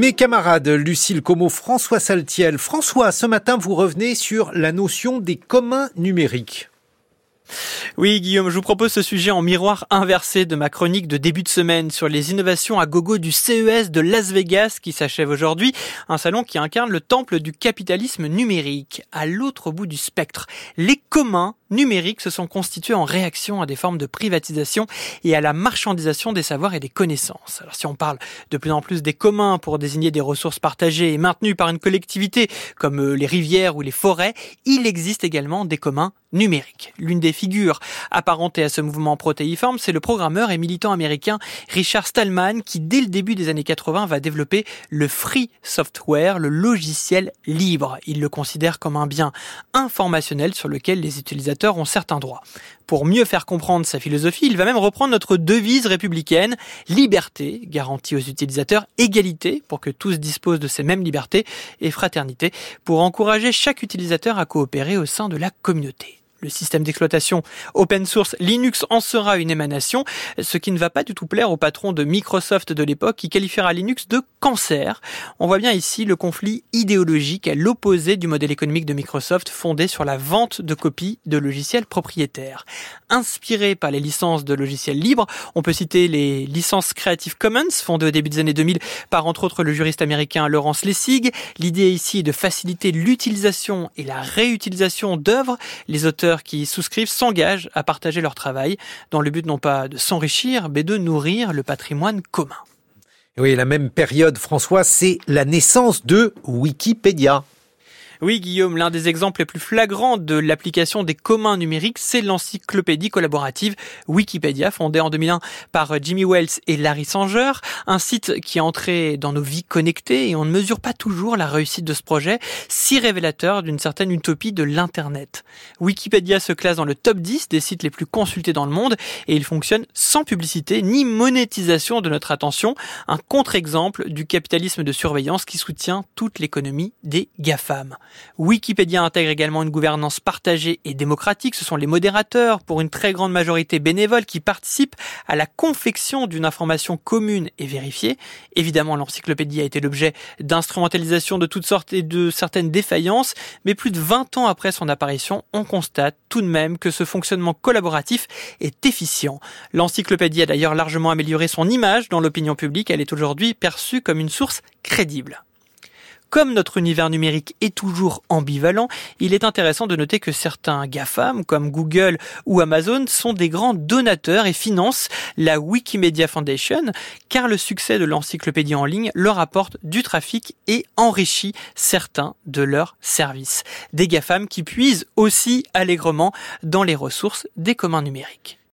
Mes camarades Lucille Como, François Saltiel. François, ce matin, vous revenez sur la notion des communs numériques. Oui, Guillaume, je vous propose ce sujet en miroir inversé de ma chronique de début de semaine sur les innovations à gogo du CES de Las Vegas qui s'achève aujourd'hui, un salon qui incarne le temple du capitalisme numérique. À l'autre bout du spectre, les communs numériques se sont constitués en réaction à des formes de privatisation et à la marchandisation des savoirs et des connaissances. Alors si on parle de plus en plus des communs pour désigner des ressources partagées et maintenues par une collectivité comme euh, les rivières ou les forêts, il existe également des communs numériques. L'une des figures apparentées à ce mouvement protéiforme, c'est le programmeur et militant américain Richard Stallman qui dès le début des années 80 va développer le free software, le logiciel libre. Il le considère comme un bien informationnel sur lequel les utilisateurs ont certains droits. Pour mieux faire comprendre sa philosophie, il va même reprendre notre devise républicaine, liberté, garantie aux utilisateurs, égalité, pour que tous disposent de ces mêmes libertés, et fraternité, pour encourager chaque utilisateur à coopérer au sein de la communauté le système d'exploitation open source Linux en sera une émanation, ce qui ne va pas du tout plaire au patron de Microsoft de l'époque qui qualifiera Linux de cancer. On voit bien ici le conflit idéologique à l'opposé du modèle économique de Microsoft fondé sur la vente de copies de logiciels propriétaires. Inspiré par les licences de logiciels libres, on peut citer les licences Creative Commons fondées au début des années 2000 par entre autres le juriste américain Lawrence Lessig. L'idée ici est de faciliter l'utilisation et la réutilisation d'œuvres. Les auteurs qui souscrivent s'engagent à partager leur travail dans le but non pas de s'enrichir, mais de nourrir le patrimoine commun. Oui, la même période, François, c'est la naissance de Wikipédia. Oui, Guillaume, l'un des exemples les plus flagrants de l'application des communs numériques, c'est l'encyclopédie collaborative Wikipédia, fondée en 2001 par Jimmy Wells et Larry Sanger, un site qui est entré dans nos vies connectées et on ne mesure pas toujours la réussite de ce projet, si révélateur d'une certaine utopie de l'Internet. Wikipédia se classe dans le top 10 des sites les plus consultés dans le monde et il fonctionne sans publicité ni monétisation de notre attention, un contre-exemple du capitalisme de surveillance qui soutient toute l'économie des GAFAM. Wikipédia intègre également une gouvernance partagée et démocratique. Ce sont les modérateurs, pour une très grande majorité bénévole, qui participent à la confection d'une information commune et vérifiée. Évidemment, l'encyclopédie a été l'objet d'instrumentalisation de toutes sortes et de certaines défaillances, mais plus de 20 ans après son apparition, on constate tout de même que ce fonctionnement collaboratif est efficient. L'encyclopédie a d'ailleurs largement amélioré son image dans l'opinion publique. Elle est aujourd'hui perçue comme une source crédible. Comme notre univers numérique est toujours ambivalent, il est intéressant de noter que certains GAFAM, comme Google ou Amazon, sont des grands donateurs et financent la Wikimedia Foundation, car le succès de l'encyclopédie en ligne leur apporte du trafic et enrichit certains de leurs services. Des GAFAM qui puisent aussi allègrement dans les ressources des communs numériques.